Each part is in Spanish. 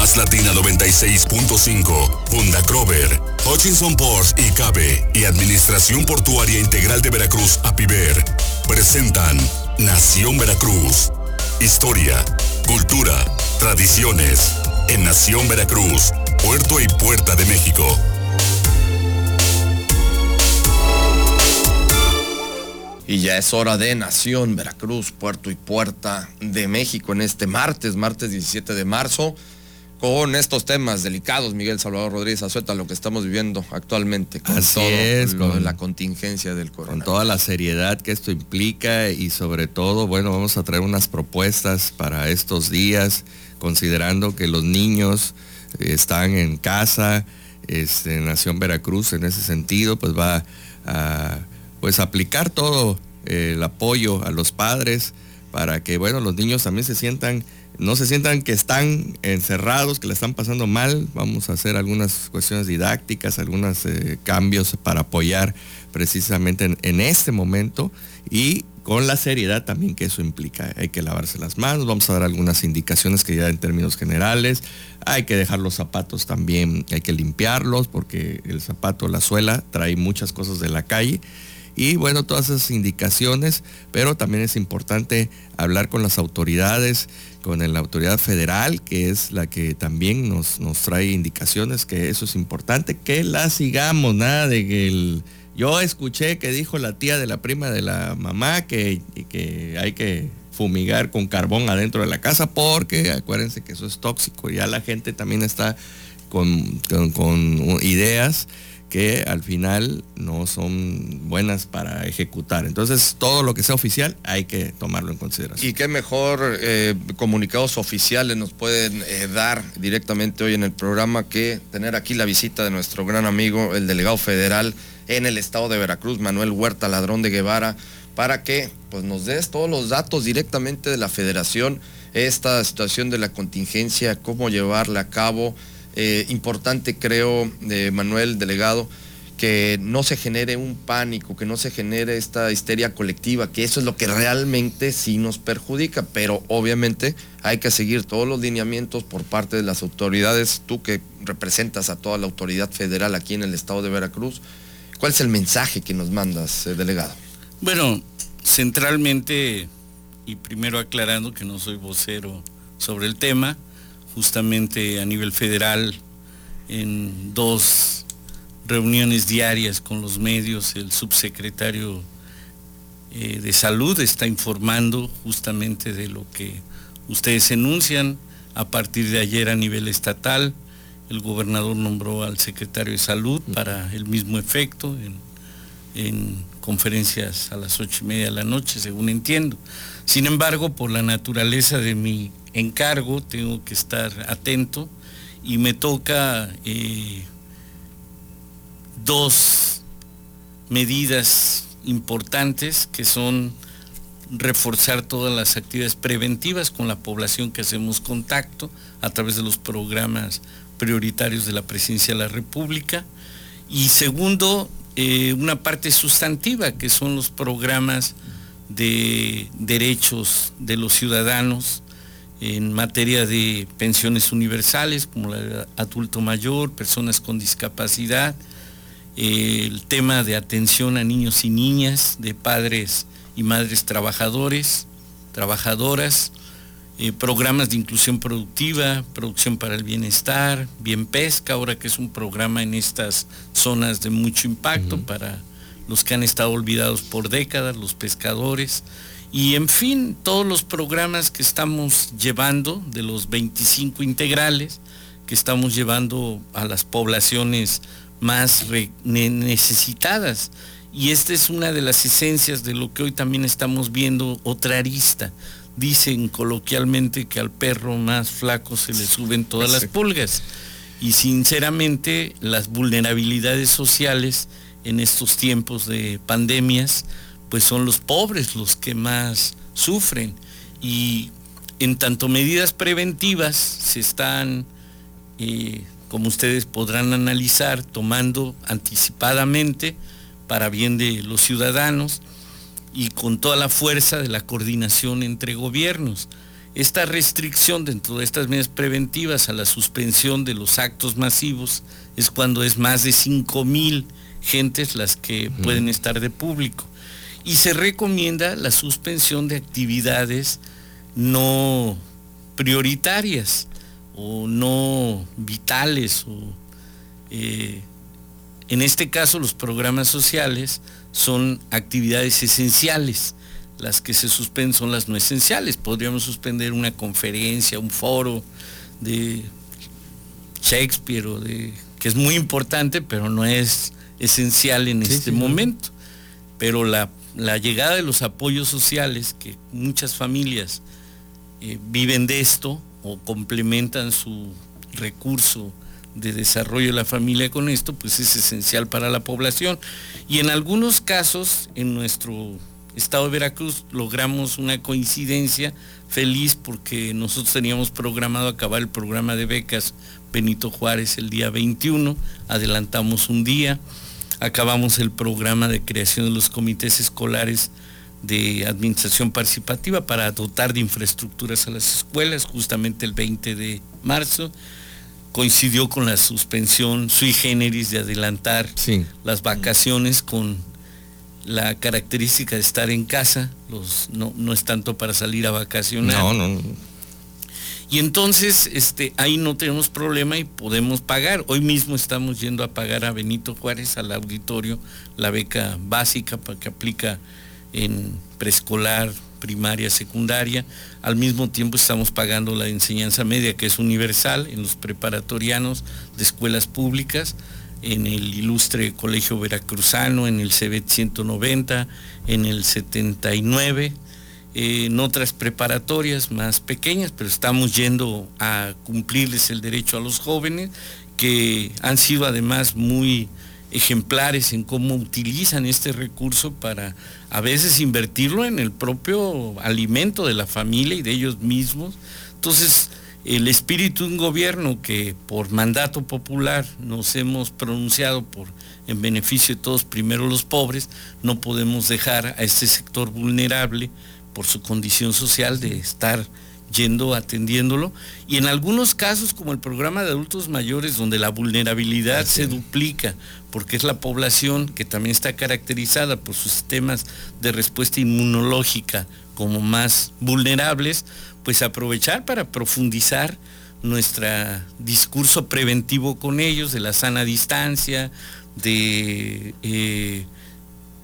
Más Latina 96.5, Funda Crover, Hutchinson Ports y Cabe y Administración Portuaria Integral de Veracruz, APIVER, presentan Nación Veracruz. Historia, cultura, tradiciones. En Nación Veracruz, puerto y puerta de México. Y ya es hora de Nación Veracruz, puerto y puerta de México en este martes, martes 17 de marzo, con estos temas delicados, Miguel Salvador Rodríguez Azueta, lo que estamos viviendo actualmente con Así todo es, lo de con- la contingencia del con coronavirus. toda la seriedad que esto implica y sobre todo, bueno, vamos a traer unas propuestas para estos días, considerando que los niños eh, están en casa, este, Nación Veracruz en ese sentido, pues va a pues aplicar todo eh, el apoyo a los padres para que, bueno, los niños también se sientan, no se sientan que están encerrados, que la están pasando mal. Vamos a hacer algunas cuestiones didácticas, algunos eh, cambios para apoyar precisamente en, en este momento y con la seriedad también que eso implica. Hay que lavarse las manos, vamos a dar algunas indicaciones que ya en términos generales, hay que dejar los zapatos también, hay que limpiarlos porque el zapato, la suela, trae muchas cosas de la calle. Y bueno, todas esas indicaciones, pero también es importante hablar con las autoridades, con la autoridad federal, que es la que también nos, nos trae indicaciones, que eso es importante, que la sigamos, nada de que el... Yo escuché que dijo la tía de la prima de la mamá que, que hay que fumigar con carbón adentro de la casa porque acuérdense que eso es tóxico. Ya la gente también está con, con- con ideas que al final no son buenas para ejecutar. Entonces, todo lo que sea oficial hay que tomarlo en consideración. Y qué mejor eh, comunicados oficiales nos pueden eh, dar directamente hoy en el programa que tener aquí la visita de nuestro gran amigo, el delegado federal en el estado de Veracruz, Manuel Huerta Ladrón de Guevara, para que pues, nos des todos los datos directamente de la federación, esta situación de la contingencia, cómo llevarla a cabo. Eh, importante creo, Manuel, delegado, que no se genere un pánico, que no se genere esta histeria colectiva, que eso es lo que realmente sí nos perjudica, pero obviamente hay que seguir todos los lineamientos por parte de las autoridades, tú que representas a toda la autoridad federal aquí en el estado de Veracruz, ¿cuál es el mensaje que nos mandas, eh, delegado? Bueno, centralmente, y primero aclarando que no soy vocero sobre el tema, justamente a nivel federal, en dos reuniones diarias con los medios, el subsecretario eh, de salud está informando justamente de lo que ustedes enuncian. A partir de ayer a nivel estatal, el gobernador nombró al secretario de salud para el mismo efecto en, en conferencias a las ocho y media de la noche, según entiendo. Sin embargo, por la naturaleza de mi encargo, tengo que estar atento y me toca eh, dos medidas importantes que son reforzar todas las actividades preventivas con la población que hacemos contacto a través de los programas prioritarios de la Presidencia de la República. Y segundo, eh, una parte sustantiva que son los programas de derechos de los ciudadanos en materia de pensiones universales como la de adulto mayor, personas con discapacidad, eh, el tema de atención a niños y niñas, de padres y madres trabajadores, trabajadoras, eh, programas de inclusión productiva, producción para el bienestar, bien pesca, ahora que es un programa en estas zonas de mucho impacto para los que han estado olvidados por décadas, los pescadores, y en fin, todos los programas que estamos llevando, de los 25 integrales, que estamos llevando a las poblaciones más necesitadas. Y esta es una de las esencias de lo que hoy también estamos viendo, otra arista. Dicen coloquialmente que al perro más flaco se le suben todas las pulgas. Y sinceramente las vulnerabilidades sociales en estos tiempos de pandemias, pues son los pobres los que más sufren. Y en tanto medidas preventivas se están, eh, como ustedes podrán analizar, tomando anticipadamente para bien de los ciudadanos y con toda la fuerza de la coordinación entre gobiernos. esta restricción dentro de estas medidas preventivas a la suspensión de los actos masivos es cuando es más de 5 mil gentes las que pueden estar de público. Y se recomienda la suspensión de actividades no prioritarias o no vitales. O, eh, en este caso los programas sociales son actividades esenciales las que se suspenden son las no esenciales. Podríamos suspender una conferencia, un foro de Shakespeare o de que es muy importante, pero no es esencial en este momento. Pero la, llegada de los apoyos sociales, que muchas familias eh, viven de esto o complementan su recurso de desarrollo de la familia con esto, pues es esencial para la población. Y en algunos casos, en nuestro Estado de Veracruz logramos una coincidencia feliz porque nosotros teníamos programado acabar el programa de becas Benito Juárez el día 21, adelantamos un día, acabamos el programa de creación de los comités escolares de administración participativa para dotar de infraestructuras a las escuelas justamente el 20 de marzo. Coincidió con la suspensión sui generis de adelantar las vacaciones con la característica de estar en casa, los, no, es tanto para salir a vacacionar. No, no, Y entonces este, ahí no tenemos problema y podemos pagar. Hoy mismo estamos yendo a pagar a Benito Juárez, al auditorio, la beca básica que aplica en preescolar, primaria, secundaria. Al mismo tiempo estamos pagando la enseñanza media, que es universal, en los preparatorianos de escuelas públicas en el ilustre Colegio Veracruzano, en el CBET 190, en el 79, en otras preparatorias más pequeñas, pero estamos yendo a cumplirles el derecho a los jóvenes, que han sido además muy ejemplares en cómo utilizan este recurso para a veces invertirlo en el propio alimento de la familia y de ellos mismos. Entonces, el espíritu de un gobierno que por mandato popular nos hemos pronunciado por en beneficio de todos, primero los pobres, no podemos dejar a este sector vulnerable por su condición social de estar yendo atendiéndolo. Y en algunos casos como el programa de adultos mayores donde la vulnerabilidad se duplica porque es la población que también está caracterizada por sus sistemas de respuesta inmunológica como más vulnerables, pues aprovechar para profundizar nuestro discurso preventivo con ellos, de la sana distancia, de eh,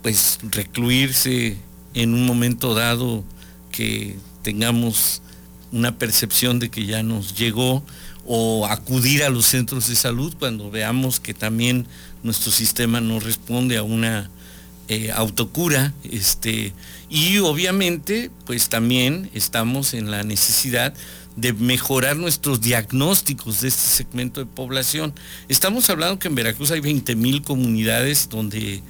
pues recluirse en un momento dado que tengamos una percepción de que ya nos llegó o acudir a los centros de salud cuando veamos que también nuestro sistema no responde a una eh, autocura, este, y obviamente, pues también estamos en la necesidad de mejorar nuestros diagnósticos de este segmento de población. Estamos hablando que en Veracruz hay 20 mil comunidades donde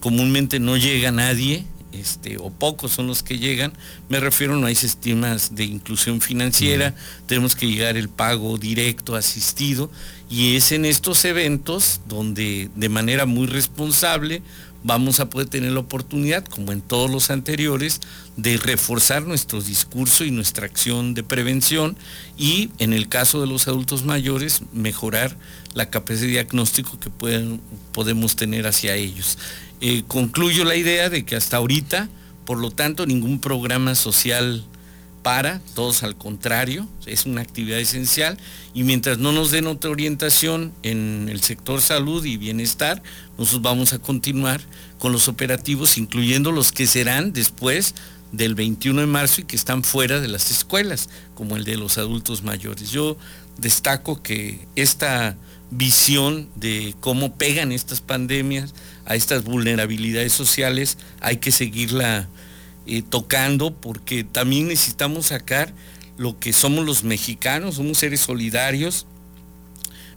comúnmente no llega nadie, este, o pocos son los que llegan. Me refiero, no hay sistemas de inclusión financiera, tenemos que llegar el pago directo, asistido, y es en estos eventos donde de manera muy responsable vamos a poder tener la oportunidad, como en todos los anteriores, de reforzar nuestro discurso y nuestra acción de prevención y, en el caso de los adultos mayores, mejorar la capacidad de diagnóstico que podemos tener hacia ellos. Eh, concluyo la idea de que hasta ahorita, por lo tanto, ningún programa social para, todos al contrario, es una actividad esencial y mientras no nos den otra orientación en el sector salud y bienestar, nosotros vamos a continuar con los operativos, incluyendo los que serán después del 21 de marzo y que están fuera de las escuelas, como el de los adultos mayores. Yo destaco que esta visión de cómo pegan estas pandemias a estas vulnerabilidades sociales hay que seguirla eh, tocando porque también necesitamos sacar lo que somos los mexicanos, somos seres solidarios,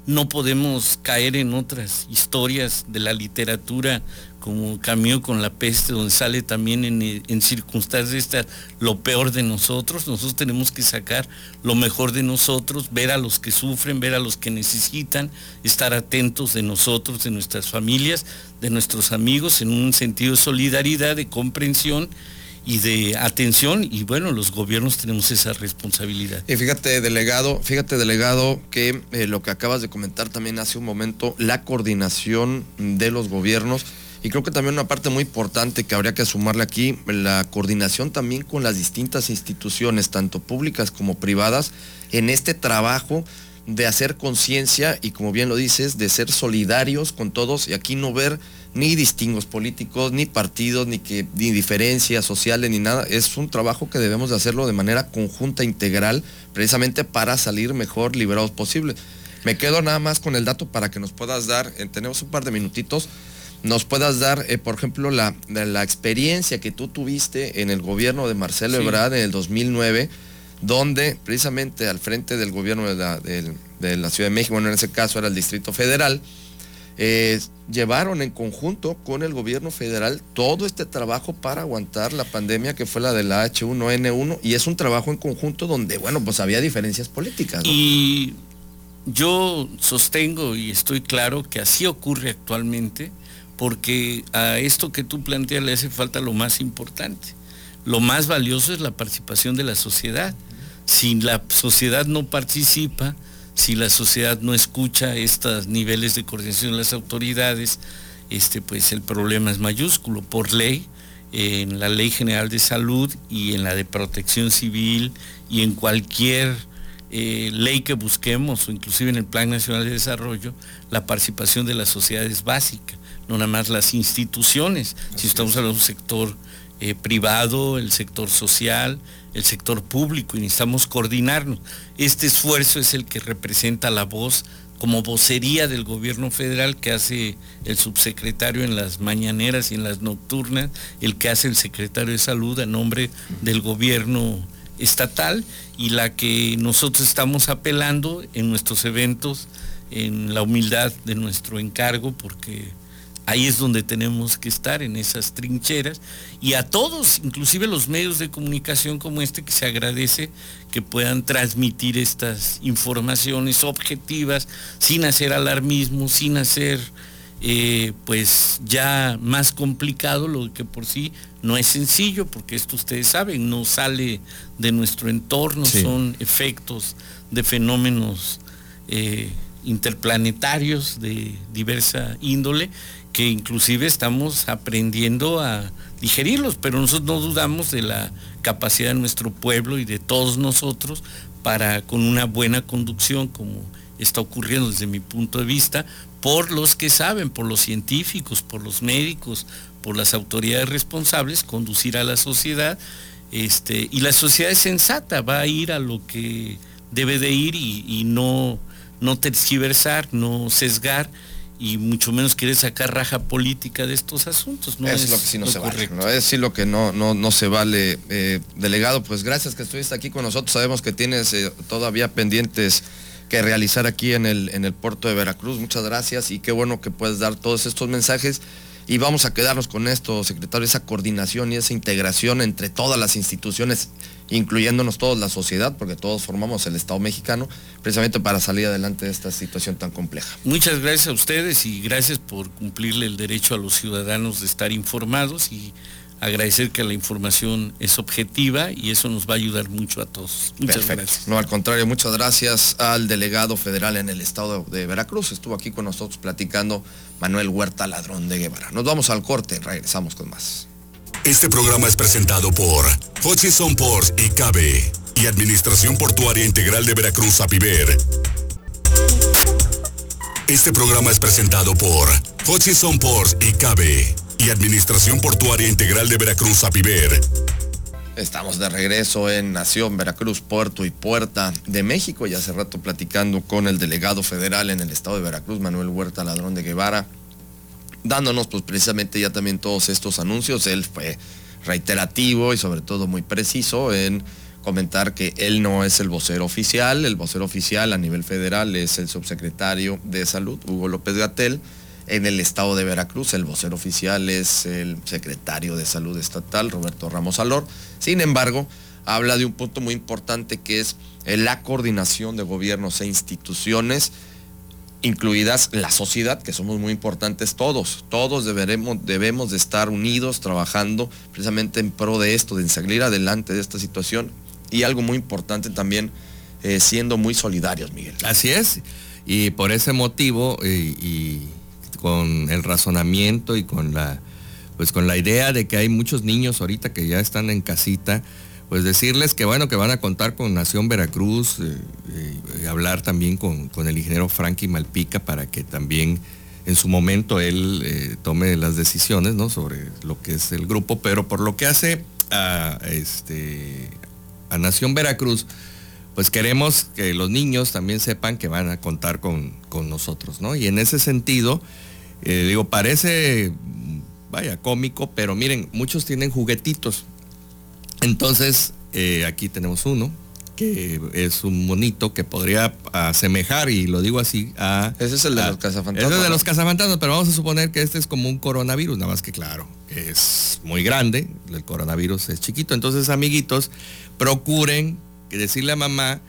no podemos caer en otras historias de la literatura como Camino con la peste, donde sale también en, en, circunstancias estas lo peor de nosotros. Nosotros tenemos que sacar lo mejor de nosotros, ver a los que sufren, ver a los que necesitan, estar atentos de nosotros, de nuestras familias, de nuestros amigos, en un sentido de solidaridad, de comprensión y de atención y bueno, los gobiernos tenemos esa responsabilidad. Y fíjate, delegado, fíjate, delegado, que eh, lo que acabas de comentar también hace un momento, la coordinación de los gobiernos. Y creo que también una parte muy importante que habría que sumarle aquí, la coordinación también con las distintas instituciones, tanto públicas como privadas, en este trabajo de hacer conciencia y como bien lo dices, de ser solidarios con todos y aquí no ver ni distingos políticos, ni partidos, ni, que, ni diferencias sociales, ni nada. Es un trabajo que debemos de hacerlo de manera conjunta, integral, precisamente para salir mejor liberados posible. Me quedo nada más con el dato para que nos puedas dar, eh, tenemos un par de minutitos, nos puedas dar, eh, por ejemplo, la, la, experiencia que tú tuviste en el gobierno de Marcelo Ebrard en el 2009 donde precisamente al frente del gobierno de la, Ciudad de México, bueno, en ese caso era el Distrito Federal, eh, llevaron en conjunto con el gobierno federal todo este trabajo para aguantar la pandemia que fue la de la H1N1 y es un trabajo en conjunto donde, bueno, pues había diferencias políticas. Y yo sostengo y estoy claro que así ocurre actualmente porque a esto que tú planteas le hace falta lo más importante. Lo más valioso es la participación de la sociedad si la sociedad no participa, si la sociedad no escucha estos niveles de coordinación de las autoridades, este, pues el problema es mayúsculo. Por ley, en la Ley General de Salud y en la de Protección Civil y en cualquier eh, ley que busquemos, o inclusive en el Plan Nacional de Desarrollo, la participación de la sociedad es básica, no nada más las instituciones, si estamos hablando de un sector eh, privado, el sector social, el sector público y necesitamos coordinarnos. Este esfuerzo es el que representa la voz como vocería del gobierno federal que hace el subsecretario en las mañaneras y en las nocturnas, el que hace el secretario de salud a nombre del gobierno estatal y la que nosotros estamos apelando en nuestros eventos en la humildad de nuestro encargo porque Ahí es donde tenemos que estar, en esas trincheras. Y a todos, inclusive los medios de comunicación como este, que se agradece que puedan transmitir estas informaciones objetivas, sin hacer alarmismo, sin hacer eh, pues ya más complicado, lo que por sí no es sencillo, porque esto ustedes saben, no sale de nuestro entorno, son efectos de fenómenos eh, interplanetarios de diversa índole que inclusive estamos aprendiendo a digerirlos, pero nosotros no dudamos de la capacidad de nuestro pueblo y de todos nosotros para con una buena conducción, como está ocurriendo desde mi punto de vista, por los que saben, por los científicos, por los médicos, por las autoridades responsables, conducir a la sociedad. Este, y la sociedad es sensata, va a ir a lo que debe de ir y, no, no tergiversar, no sesgar y mucho menos quiere sacar raja política de estos asuntos. No es, lo que sí no se vale. ¿no? Es lo que no, no, no se vale. Eh, delegado, pues gracias que estuviste aquí con nosotros. Sabemos que tienes eh, todavía pendientes que realizar aquí en el, en el puerto de Veracruz. Muchas gracias y qué bueno que puedes dar todos estos mensajes. Y vamos a quedarnos con esto, secretario, esa coordinación y esa integración entre todas las instituciones incluyéndonos todos la sociedad, porque todos formamos el Estado mexicano, precisamente para salir adelante de esta situación tan compleja. Muchas gracias a ustedes y gracias por cumplirle el derecho a los ciudadanos de estar informados y agradecer que la información es objetiva y eso nos va a ayudar mucho a todos. Muchas gracias. No, al contrario, muchas gracias al delegado federal en el estado de Veracruz. Estuvo aquí con nosotros platicando Manuel Huerta Ladrón de Guevara. Nos vamos al corte, regresamos con más. Este programa es presentado por Hutchison Ports y Cabe y Administración Portuaria Integral de Veracruz Apiver. Este programa es presentado por Hutchison Ports y Cabe y Administración Portuaria Integral de Veracruz Apiver. Estamos de regreso en Nación, Veracruz, Puerto y Puerta de México. Ya hace rato platicando con el delegado federal en el estado de Veracruz, Manuel Huerta Ladrón de Guevara dándonos pues precisamente ya también todos estos anuncios. Él fue reiterativo y sobre todo muy preciso en comentar que él no es el vocero oficial, el vocero oficial a nivel federal es el subsecretario de salud, Hugo López Gatel. En el estado de Veracruz, el vocero oficial es el secretario de salud estatal, Roberto Ramos Alor. Sin embargo, habla de un punto muy importante que es la coordinación de gobiernos e instituciones incluidas la sociedad, que somos muy importantes todos. Todos deberemos, debemos de estar unidos, trabajando precisamente en pro de esto, de salir adelante de esta situación. Y algo muy importante también, eh, siendo muy solidarios, Miguel. Así es. Y por ese motivo, eh, y con el razonamiento y con la, pues con la idea de que hay muchos niños ahorita que ya están en casita, pues decirles que bueno, que van a contar con Nación Veracruz, eh, eh, hablar también con, el ingeniero Frankie Malpica para que también en su momento él eh, tome las decisiones ¿no? sobre lo que es el grupo, pero por lo que hace a, este, a Nación Veracruz, pues queremos que los niños también sepan que van a contar con, con nosotros, ¿no? Y en ese sentido, digo, parece, vaya, cómico, pero miren, muchos tienen juguetitos entonces, eh, aquí tenemos uno, que es un monito que podría asemejar, y lo digo así, a... Ese es el de los cazafantasmas. Ese es de los cazafantasmas, pero vamos a suponer que este es como un coronavirus, nada más que claro, es muy grande, el coronavirus es chiquito, entonces amiguitos, procuren decirle a mamá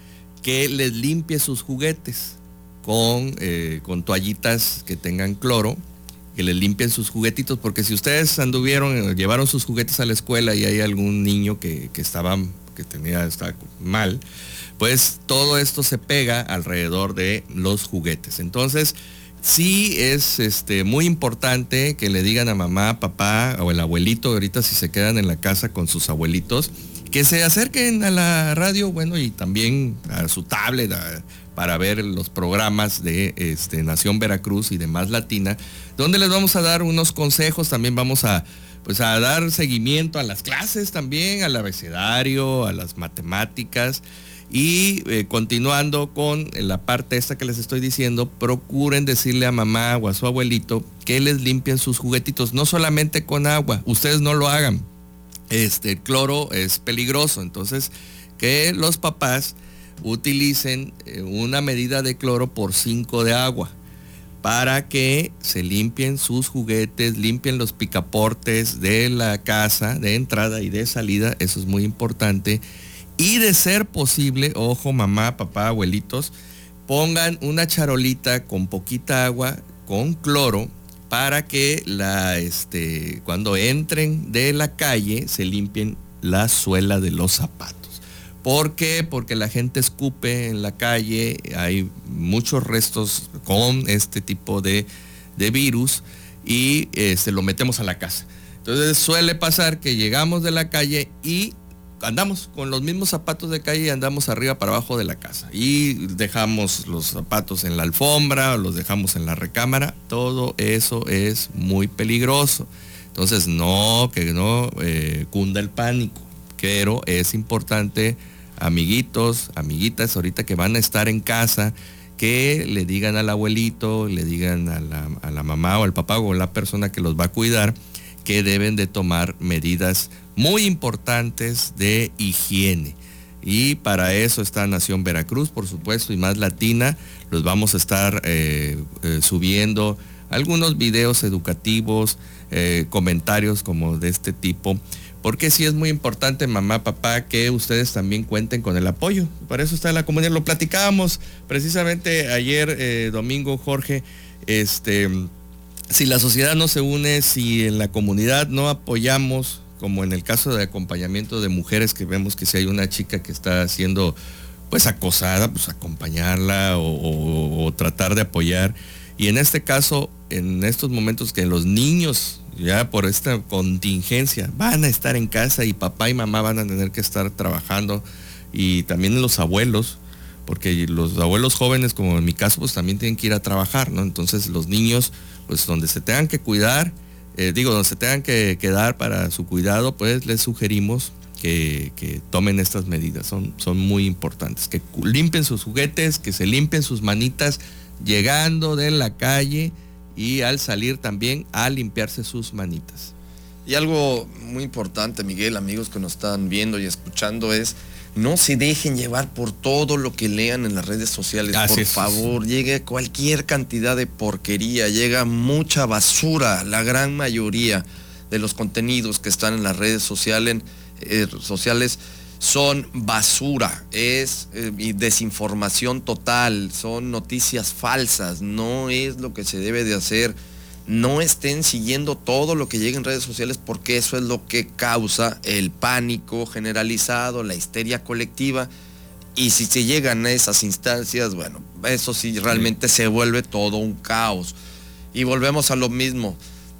que les limpie sus juguetes con, eh, con toallitas que tengan cloro que les limpien sus juguetitos, porque si ustedes anduvieron, eh, llevaron sus juguetes a la escuela y hay algún niño que, estaba, que tenía, está mal, pues todo esto se pega alrededor de los juguetes. Entonces, sí es este, muy importante que le digan a mamá, papá o el abuelito, ahorita si se quedan en la casa con sus abuelitos, que se acerquen a la radio, bueno, y también a su tablet, para ver los programas de este, Nación Veracruz y de Más Latina, donde les vamos a dar unos consejos, también vamos a, pues, a dar seguimiento a las clases también, al abecedario, a las matemáticas. Y eh, continuando con la parte esta que les estoy diciendo, procuren decirle a mamá o a su abuelito que les limpien sus juguetitos, no solamente con agua, ustedes no lo hagan. Este, el cloro es peligroso, entonces que los papás utilicen eh, una medida de cloro por 5 de agua para que se limpien sus juguetes, limpien los picaportes de la casa, de entrada y de salida, eso es muy importante. Y de ser posible, ojo mamá, papá, abuelitos, pongan una charolita con poquita agua, con cloro, para que la, este, cuando entren de la calle se limpien la suela de los zapatos. ¿Por qué? Porque la gente escupe en la calle, hay muchos restos con este tipo de, virus y se este, lo metemos a la casa. Entonces suele pasar que llegamos de la calle y andamos con los mismos zapatos de calle y andamos arriba para abajo de la casa. Y dejamos los zapatos en la alfombra, los dejamos en la recámara. Todo eso es muy peligroso. Entonces no, que no eh, cunda el pánico. Pero es importante amiguitos, amiguitas, ahorita que van a estar en casa, que le digan al abuelito, le digan a la, mamá o al papá o la persona que los va a cuidar, que deben de tomar medidas muy importantes de higiene. Y para eso está Nación Veracruz, por supuesto, y más latina. Los vamos a estar eh, eh, subiendo algunos videos educativos, eh, comentarios como de este tipo porque sí es muy importante, mamá, papá, que ustedes también cuenten con el apoyo. Para eso está la comunidad. Lo platicábamos precisamente ayer, eh, domingo, Jorge, este, si la sociedad no se une, si en la comunidad no apoyamos, como en el caso de acompañamiento de mujeres, que vemos que si hay una chica que está siendo pues acosada, pues acompañarla o tratar de apoyar. Y en este caso, en estos momentos que los niños ya por esta contingencia van a estar en casa y papá y mamá van a tener que estar trabajando y también los abuelos, porque los abuelos jóvenes, como en mi caso, pues también tienen que ir a trabajar, ¿no? Entonces los niños, pues donde se tengan que cuidar, eh, digo, donde se tengan que quedar para su cuidado, pues les sugerimos que, que, tomen estas medidas, son, son muy importantes, que limpien sus juguetes, que se limpien sus manitas llegando de la calle, y al salir también a limpiarse sus manitas. Y algo muy importante, Miguel, amigos que nos están viendo y escuchando, es no se dejen llevar por todo lo que lean en las redes sociales. por favor, llegue cualquier cantidad de porquería, llega mucha basura, la gran mayoría de los contenidos que están en las redes sociales, eh, sociales son basura, es eh, desinformación total, son noticias falsas, no es lo que se debe de hacer. No estén siguiendo todo lo que llega en redes sociales porque eso es lo que causa el pánico generalizado, la histeria colectiva. Y si se llegan a esas instancias, bueno, eso sí realmente se vuelve todo un caos. Y volvemos a lo mismo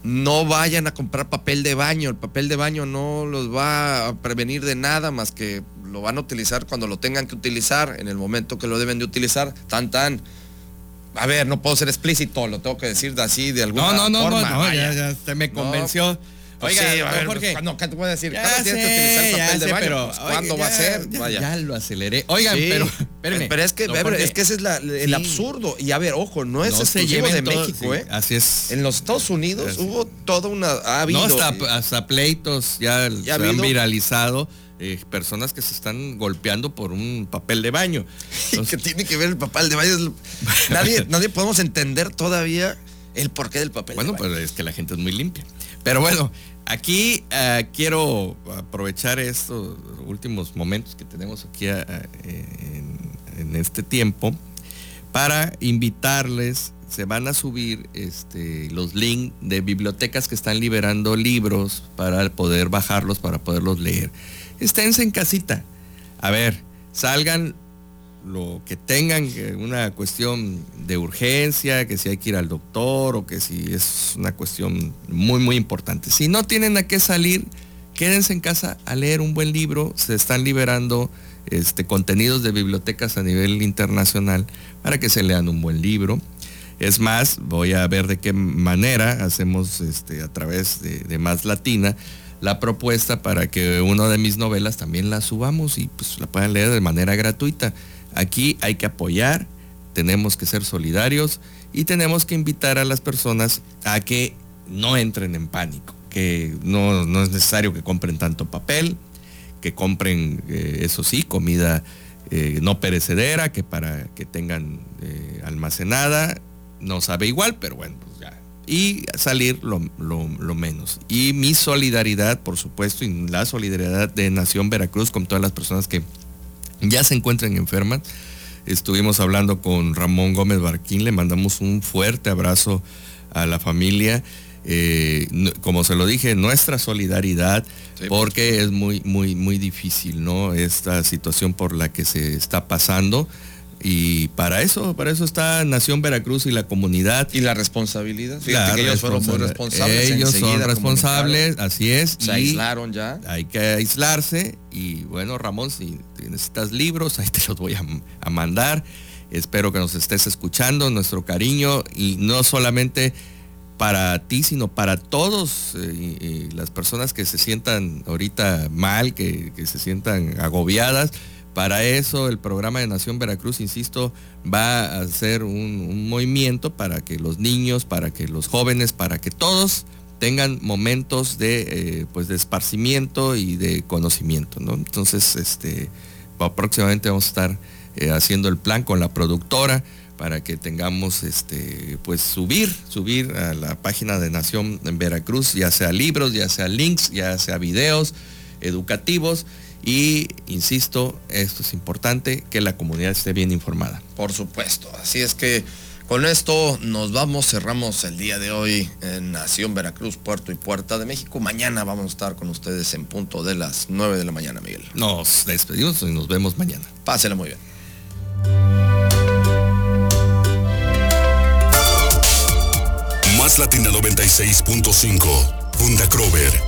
no vayan a comprar papel de baño. El papel de baño no los va a prevenir de nada más que lo van a utilizar cuando lo tengan que utilizar, en el momento que lo deben de utilizar. Tan, tan. A ver, no puedo ser explícito, lo tengo que decir así de alguna no, no, forma. No, no, ya, ya, usted me convenció. Oiga, sí, a ver, Jorge, pues, ¿qué te puedo decir? Ya sé, utilizar el papel de baño. Pero, pues, ¿Cuándo va a ser? Vaya. Ya lo aceleré. Oigan, pero espérenme. Pero es que, es que ese es la, el absurdo. Y a ver, ojo, no es no exclusivo de México, ¿eh? Así es. En los Estados Unidos hubo toda una... Ha habido, no, hasta, hasta pleitos ya, ya se han viralizado. Eh, personas que se están golpeando por un papel de baño. ¿Qué tiene que ver el papel de baño? nadie, nadie podemos entender todavía el porqué del papel bueno, de baño. pues es que la gente es muy limpia. Pero bueno, aquí uh, quiero aprovechar estos últimos momentos que tenemos aquí en, en, este tiempo para invitarles. Se van a subir este, los links de bibliotecas que están liberando libros para poder bajarlos, para poderlos leer. Esténse en casita. A ver, salgan lo que tengan, una cuestión de urgencia, que si hay que ir al doctor o que si es una cuestión muy, muy importante. Si no tienen a qué salir, quédense en casa a leer un buen libro. Se están liberando este, contenidos de bibliotecas a nivel internacional para que se lean un buen libro. Es más, voy a ver de qué manera hacemos este, a través de, Más Latina la propuesta para que una de mis novelas también la subamos y pues la puedan leer de manera gratuita. Aquí hay que apoyar, tenemos que ser solidarios y tenemos que invitar a las personas a que no entren en pánico, que no, es necesario que compren tanto papel, que compren, eh, eso sí, comida eh, no perecedera, que para que tengan eh, almacenada, no sabe igual, pero bueno, pues ya. Y salir lo, menos. Y mi solidaridad, por supuesto, y la solidaridad de Nación Veracruz con todas las personas que ya se encuentran enfermas. Estuvimos hablando con Ramón Gómez Barquín, le mandamos un fuerte abrazo a la familia. Eh, como se lo dije, nuestra solidaridad, porque es muy, muy, muy difícil, ¿no? Esta situación por la que se está pasando. Y para eso, para eso está Nación Veracruz y la comunidad. Y la responsabilidad. Fíjate que ellos fueron muy responsables. Ellos son responsables, así es. Se aislaron ya. Hay que aislarse. Y bueno, Ramón, si necesitas libros, ahí te los voy a, mandar. Espero que nos estés escuchando, nuestro cariño. Y no solamente para ti, sino para todos eh, las personas que se sientan ahorita mal, que, que se sientan agobiadas para eso el programa de Nación Veracruz, insisto, va a hacer un, movimiento para que los niños, para que los jóvenes, para que todos tengan momentos de, eh, pues de esparcimiento y de conocimiento. ¿no? Entonces, este, próximamente vamos a estar eh, haciendo el plan con la productora para que tengamos este pues subir subir a la página de Nación en Veracruz ya sea libros ya sea links ya sea videos educativos y insisto, esto es importante, que la comunidad esté bien informada. Por supuesto, así es que con esto nos vamos, cerramos el día de hoy en Nación Veracruz, Puerto y Puerta de México. Mañana vamos a estar con ustedes en punto de las 9 de la mañana, Miguel. Nos despedimos y nos vemos mañana. Pásela muy bien. Más Latina 96.5, Funda Crover